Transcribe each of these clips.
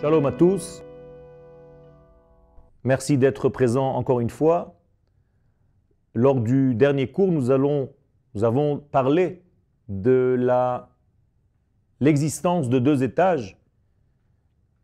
Shalom à tous. Merci d'être présents encore une fois. Lors du dernier cours, nous, avons parlé de l'existence de deux étages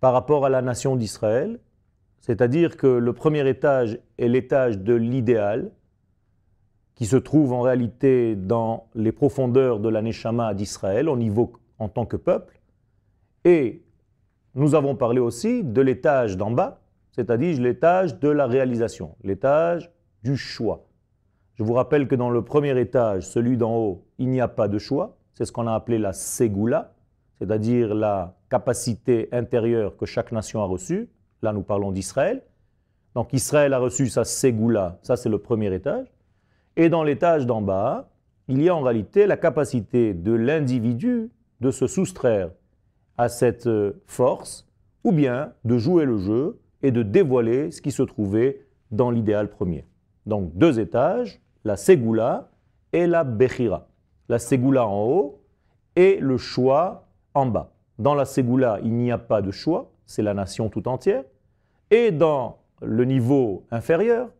par rapport à la nation d'Israël. C'est-à-dire que le premier étage est l'étage de l'idéal, qui se trouve en réalité dans les profondeurs de la Neshama d'Israël, niveau en tant que peuple. Nous avons parlé aussi de l'étage d'en bas, c'est-à-dire l'étage de la réalisation, l'étage du choix. Je vous rappelle que dans le premier étage, celui d'en haut, il n'y a pas de choix. C'est ce qu'on a appelé la Ségoula, c'est-à-dire la capacité intérieure que chaque nation a reçue. Là, nous parlons d'Israël. Donc Israël a reçu sa Ségoula, ça c'est le premier étage. Et dans l'étage d'en bas, il y a en réalité la capacité de l'individu de se soustraire à cette euh, force, ou bien de jouer le jeu et de dévoiler ce qui se trouvait dans l'idéal premier. Donc deux étages, la Ségoula et la Bechira. La Ségoula en haut et le choix en bas. Dans la Ségoula, il n'y a pas de choix, c'est la nation tout entière. Et dans le niveau inférieur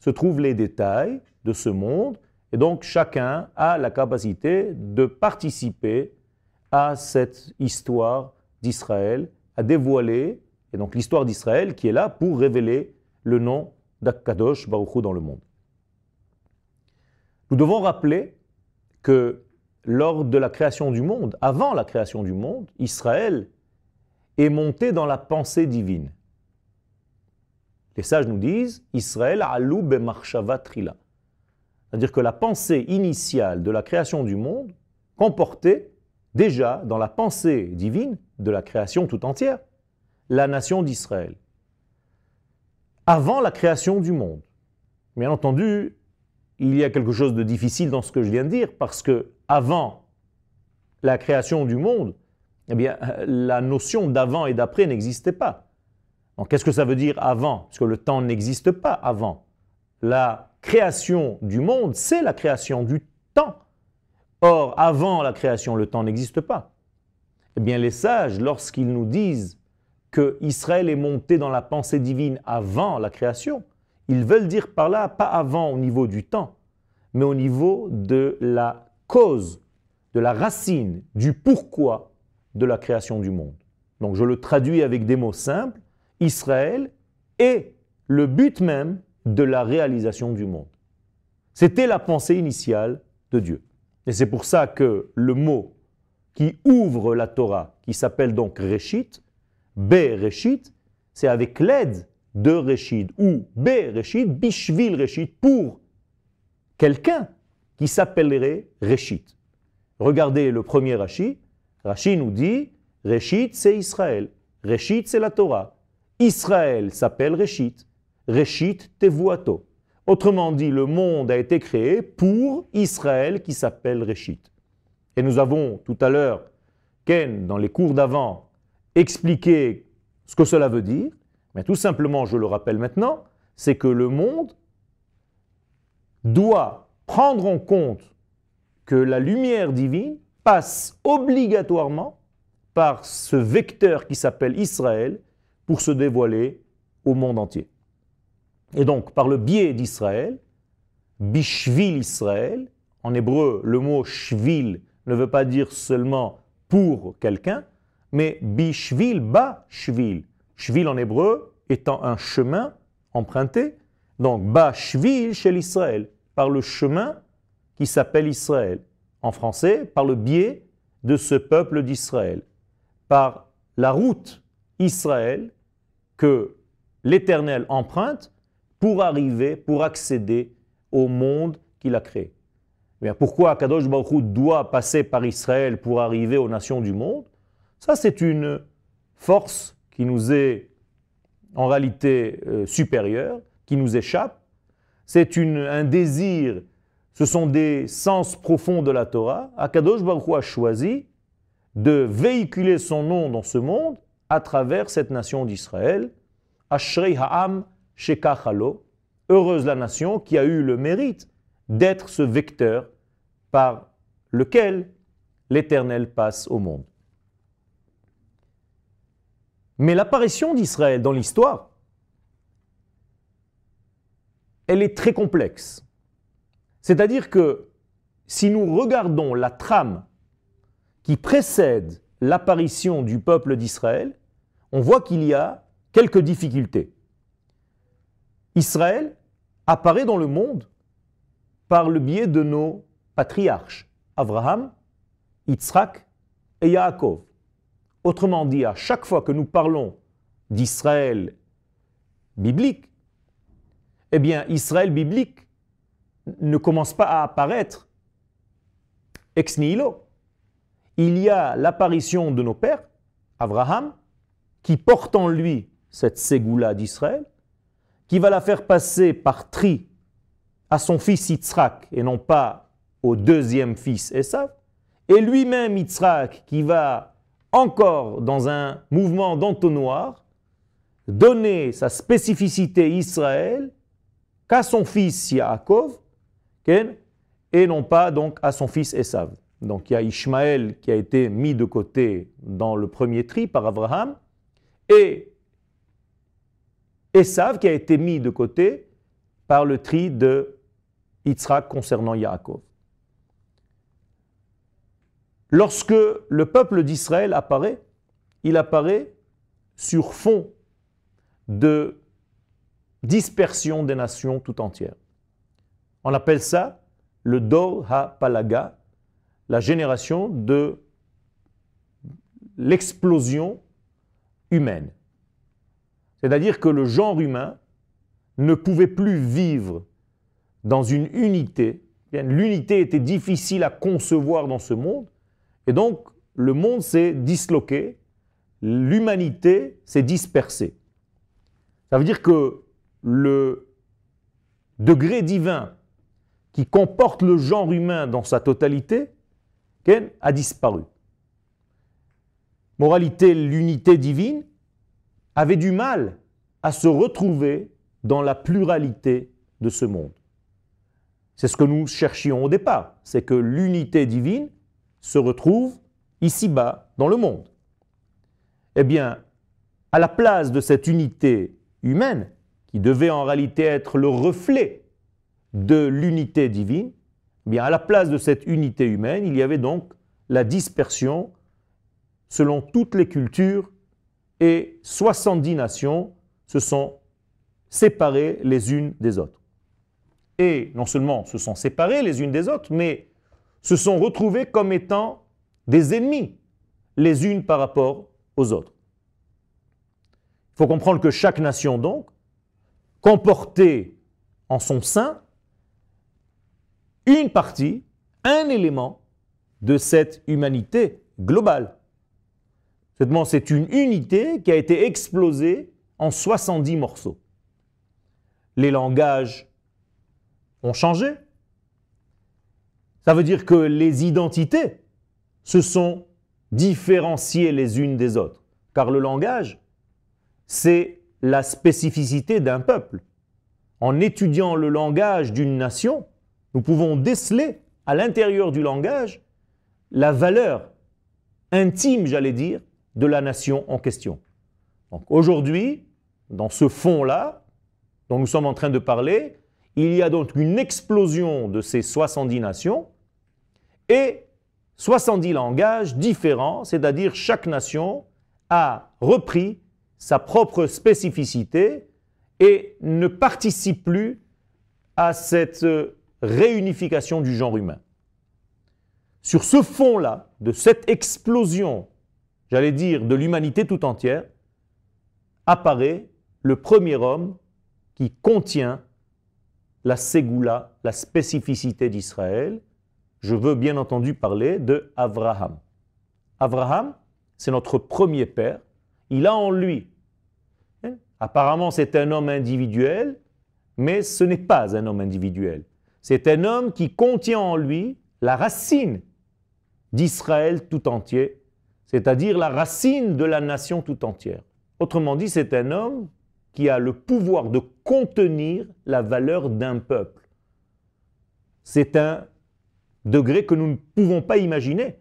se trouvent les détails de ce monde. Et donc chacun a la capacité de participer à cette histoire d'Israël, à dévoiler, et donc l'histoire d'Israël qui est là pour révéler le nom d'Akkadosh Baruch dans le monde. Nous devons rappeler que lors de la création du monde, avant la création du monde, Israël est monté dans la pensée divine. Les sages nous disent Israël alou bemarshava trila. C'est-à-dire que la pensée initiale de la création du monde comportait déjà dans la pensée divine de la création tout entière, la nation d'Israël. Avant la création du monde. Bien entendu, il y a quelque chose de difficile dans ce que je viens de dire, parce que avant la création du monde, eh bien, la notion d'avant et d'après n'existait pas. Donc, qu'est-ce que ça veut dire avant? Parce que le temps n'existe pas avant. La création du monde, c'est la création du temps. Or, avant la création, le temps n'existe pas. Eh bien, les sages, lorsqu'ils nous disent que Israël est monté dans la pensée divine avant la création, ils veulent dire par là, pas avant au niveau du temps, mais au niveau de la cause, de la racine, du pourquoi de la création du monde. Donc je le traduis avec des mots simples. Israël est le but même de la réalisation du monde. C'était la pensée initiale de Dieu. Et c'est pour ça que le mot qui ouvre la Torah, qui s'appelle donc Réchit, B Réchit, c'est avec l'aide de Réchit, ou B Réchit, Bishvil Réchit, pour quelqu'un qui s'appellerait Réchit. Regardez le premier Rashi. Rashi nous dit Réchit, c'est Israël. Réchit, c'est la Torah. Israël s'appelle Réchit. Réchit, Tevuato. Autrement dit, le monde a été créé pour Israël qui s'appelle Réchit. Et nous avons tout à l'heure, Ken, dans les cours d'avant, expliqué ce que cela veut dire. Mais tout simplement, je le rappelle maintenant, c'est que le monde doit prendre en compte que la lumière divine passe obligatoirement par ce vecteur qui s'appelle Israël pour se dévoiler au monde entier. Et donc, par le biais d'Israël, Bishvil Israël, en hébreu, le mot shvil ne veut pas dire seulement pour quelqu'un, mais bishvil, ba shvil. Shvil en hébreu étant un chemin emprunté, donc ba shvil chez l'Israël, par le chemin qui s'appelle Israël. En français, par le biais de ce peuple d'Israël, par la route Israël que l'Éternel emprunte pour arriver, pour accéder au monde qu'il a créé. Eh pourquoi Kadosh Baruch doit passer par Israël pour arriver aux nations du monde? Ça, c'est une force qui nous est en réalité euh, supérieure, qui nous échappe. C'est un désir, ce sont des sens profonds de la Torah. Akadosh Baruch a choisi de véhiculer son nom dans ce monde à travers cette nation d'Israël. Ashrei Ha'am Shekachalo, heureuse la nation qui a eu le mérite d'être ce vecteur par lequel l'Éternel passe au monde. Mais l'apparition d'Israël dans l'histoire, elle est très complexe. C'est-à-dire que si nous regardons la trame qui précède l'apparition du peuple d'Israël, on voit qu'il y a quelques difficultés. Israël apparaît dans le monde par le biais de nos patriarches, Abraham, Yitzhak et Yaakov. Autrement dit, à chaque fois que nous parlons d'Israël biblique, eh bien, Israël biblique ne commence pas à apparaître ex nihilo. Il y a l'apparition de nos pères, Abraham, qui porte en lui cette ségoula d'Israël, qui va la faire passer par tri à son fils Yitzhak et non pas au deuxième fils Esav, et lui-même Yitzhak qui va encore dans un mouvement d'entonnoir donner sa spécificité Israël qu'à son fils Yaakov, et non pas donc à son fils Esav. Donc il y a Ishmaël qui a été mis de côté dans le premier tri par Abraham, et Esav qui a été mis de côté par le tri de Yitzhak concernant Yaakov. Lorsque le peuple d'Israël apparaît, il apparaît sur fond de dispersion des nations tout entières. On appelle ça le Dor Ha-Palaga, la génération de l'explosion humaine. C'est-à-dire que le genre humain ne pouvait plus vivre dans une unité. L'unité était difficile à concevoir dans ce monde. Et donc, le monde s'est disloqué, l'humanité s'est dispersée. Ça veut dire que le degré divin qui comporte le genre humain dans sa totalité a disparu. Moralité, l'unité divine avait du mal à se retrouver dans la pluralité de ce monde. C'est ce que nous cherchions au départ, c'est que l'unité divine se retrouve ici-bas dans le monde. Eh bien, à la place de cette unité humaine, qui devait en réalité être le reflet de l'unité divine, eh bien, à la place de cette unité humaine, il y avait donc la dispersion selon toutes les cultures et 70 nations se sont séparées les unes des autres. Et non seulement se sont séparées les unes des autres, mais se sont retrouvées comme étant des ennemis les unes par rapport aux autres. Il faut comprendre que chaque nation, donc, comportait en son sein une partie, un élément de cette humanité globale. C'est une unité qui a été explosée en 70 morceaux. Les langages ont changé, ça veut dire que les identités se sont différenciées les unes des autres. Car le langage, c'est la spécificité d'un peuple. En étudiant le langage d'une nation, nous pouvons déceler à l'intérieur du langage la valeur intime, j'allais dire, de la nation en question. Donc aujourd'hui, dans ce fond-là, dont nous sommes en train de parler, il y a donc une explosion de ces 70 nations et 70 langages différents, c'est-à-dire chaque nation a repris sa propre spécificité et ne participe plus à cette réunification du genre humain. Sur ce fond-là, de cette explosion, j'allais dire, de l'humanité tout entière, apparaît le premier homme qui contient la ségoula, la spécificité d'Israël, je veux bien entendu parler de Abraham. Abraham, c'est notre premier père. Il a en lui, hein, apparemment c'est un homme individuel, mais ce n'est pas un homme individuel. C'est un homme qui contient en lui la racine d'Israël tout entier, c'est-à-dire la racine de la nation tout entière. Autrement dit, c'est un homme qui a le pouvoir de contenir la valeur d'un peuple. C'est un degré que nous ne pouvons pas imaginer.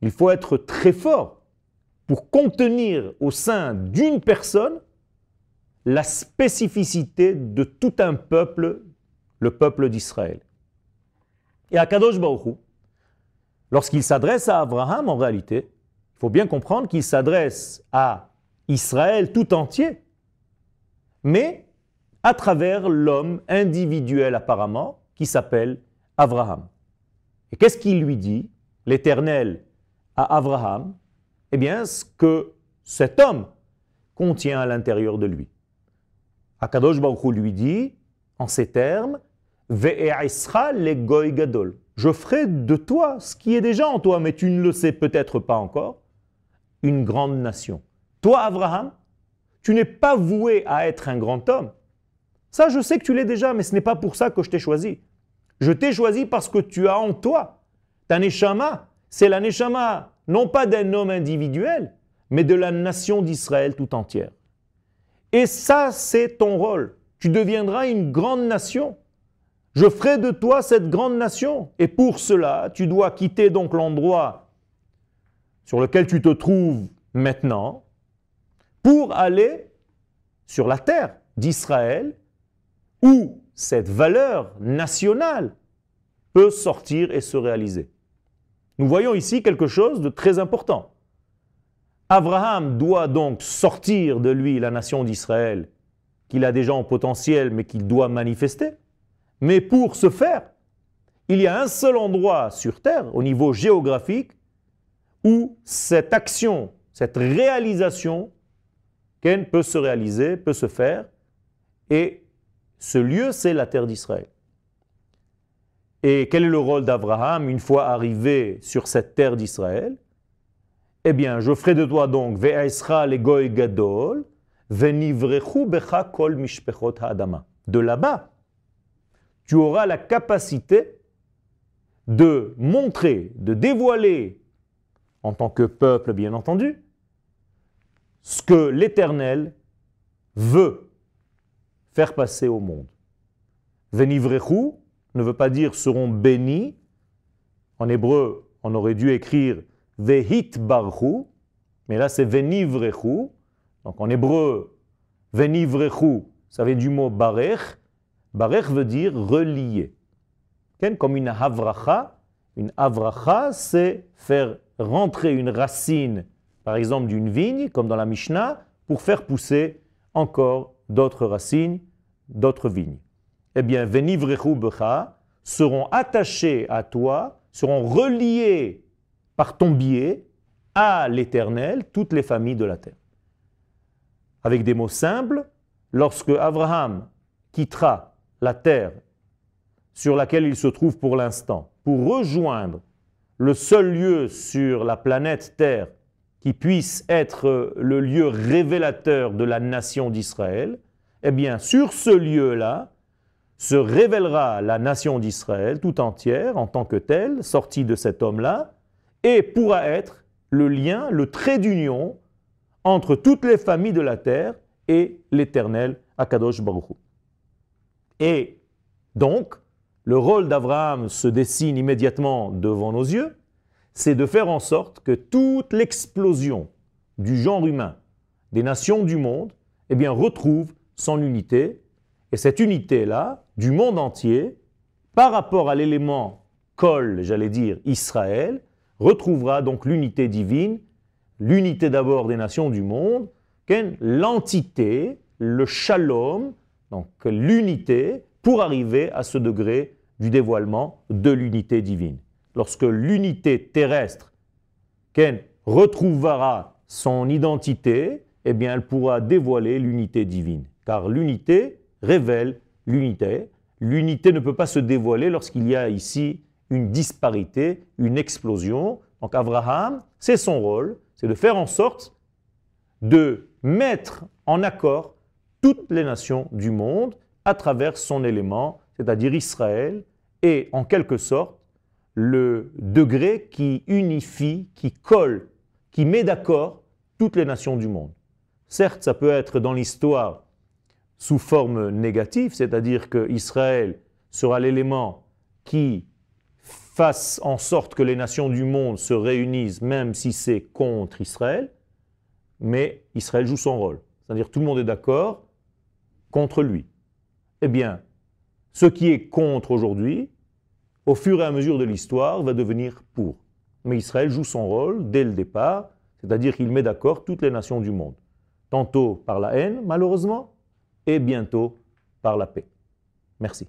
Il faut être très fort pour contenir au sein d'une personne la spécificité de tout un peuple, le peuple d'Israël. Et à Kadosh Baruch lorsqu'il s'adresse à Abraham, en réalité, il faut bien comprendre qu'il s'adresse à Israël tout entier, mais à travers l'homme individuel apparemment, qui s'appelle Abraham. Et qu'est-ce qu'il lui dit, l'Éternel, à Abraham? Eh bien, ce que cet homme contient à l'intérieur de lui. Akadosh Baruch lui dit, en ces termes, le goy gadol. Je ferai de toi ce qui est déjà en toi, mais tu ne le sais peut-être pas encore, une grande nation. Toi, Abraham, tu n'es pas voué à être un grand homme. Ça, je sais que tu l'es déjà, mais ce n'est pas pour ça que je t'ai choisi. Je t'ai choisi parce que tu as en toi ta neshama. C'est la neshama, non pas d'un homme individuel, mais de la nation d'Israël tout entière. Et ça, c'est ton rôle. Tu deviendras une grande nation. Je ferai de toi cette grande nation. Et pour cela, tu dois quitter donc l'endroit sur lequel tu te trouves maintenant pour aller sur la terre d'Israël où cette valeur nationale peut sortir et se réaliser. Nous voyons ici quelque chose de très important. Abraham doit donc sortir de lui la nation d'Israël, qu'il a déjà en potentiel, mais qu'il doit manifester. Mais pour ce faire, il y a un seul endroit sur Terre, au niveau géographique, où cette action, cette réalisation, peut se réaliser, peut se faire, et ce lieu, c'est la terre d'Israël. Et quel est le rôle d'Abraham une fois arrivé sur cette terre d'Israël? Eh bien, je ferai de toi donc le goy gadol, ve'nivrechu becha kol mishpechot ha'adama. De là-bas, tu auras la capacité de montrer, de dévoiler, en tant que peuple bien entendu, ce que l'Éternel veut faire passer au monde. Venivrechu ne veut pas dire seront bénis. En hébreu, on aurait dû écrire Vehit barhu, mais là c'est venivrechu. Donc en hébreu, venivrechu, ça vient du mot barech. Barech veut dire relier. Comme une havracha. Une havracha, c'est faire rentrer une racine, par exemple d'une vigne, comme dans la Mishnah, pour faire pousser encore d'autres racines, d'autres vignes. Eh bien, venivrechu becha seront attachés à toi, seront reliés par ton biais à l'Éternel toutes les familles de la terre. Avec des mots simples, lorsque Abraham quittera la terre sur laquelle il se trouve pour l'instant pour rejoindre le seul lieu sur la planète Terre qui puisse être le lieu révélateur de la nation d'Israël, eh bien sur ce lieu-là se révélera la nation d'Israël tout entière en tant que telle, sortie de cet homme-là, et pourra être le lien, le trait d'union entre toutes les familles de la terre et l'éternel Akadosh Baruch Et donc, le rôle d'Abraham se dessine immédiatement devant nos yeux, c'est de faire en sorte que toute l'explosion du genre humain, des nations du monde, eh bien, retrouve son unité. Et cette unité-là, du monde entier, par rapport à l'élément col, j'allais dire, Israël, retrouvera donc l'unité divine, l'unité d'abord des nations du monde, l'entité, le shalom, donc l'unité, pour arriver à ce degré du dévoilement de l'unité divine. Lorsque l'unité terrestre Ken retrouvera son identité, eh bien elle pourra dévoiler l'unité divine. Car l'unité révèle l'unité. L'unité ne peut pas se dévoiler lorsqu'il y a ici une disparité, une explosion. Donc Abraham, c'est son rôle, c'est de faire en sorte de mettre en accord toutes les nations du monde à travers son élément, c'est-à-dire Israël, et en quelque sorte le degré qui unifie, qui colle, qui met d'accord toutes les nations du monde. Certes, ça peut être dans l'histoire sous forme négative, c'est-à-dire que Israël sera l'élément qui fasse en sorte que les nations du monde se réunissent, même si c'est contre Israël, mais Israël joue son rôle. C'est-à-dire tout le monde est d'accord contre lui. Eh bien, ce qui est contre aujourd'hui, au fur et à mesure de l'histoire, va devenir pour. Mais Israël joue son rôle dès le départ, c'est-à-dire qu'il met d'accord toutes les nations du monde. Tantôt par la haine, malheureusement, et bientôt par la paix. Merci.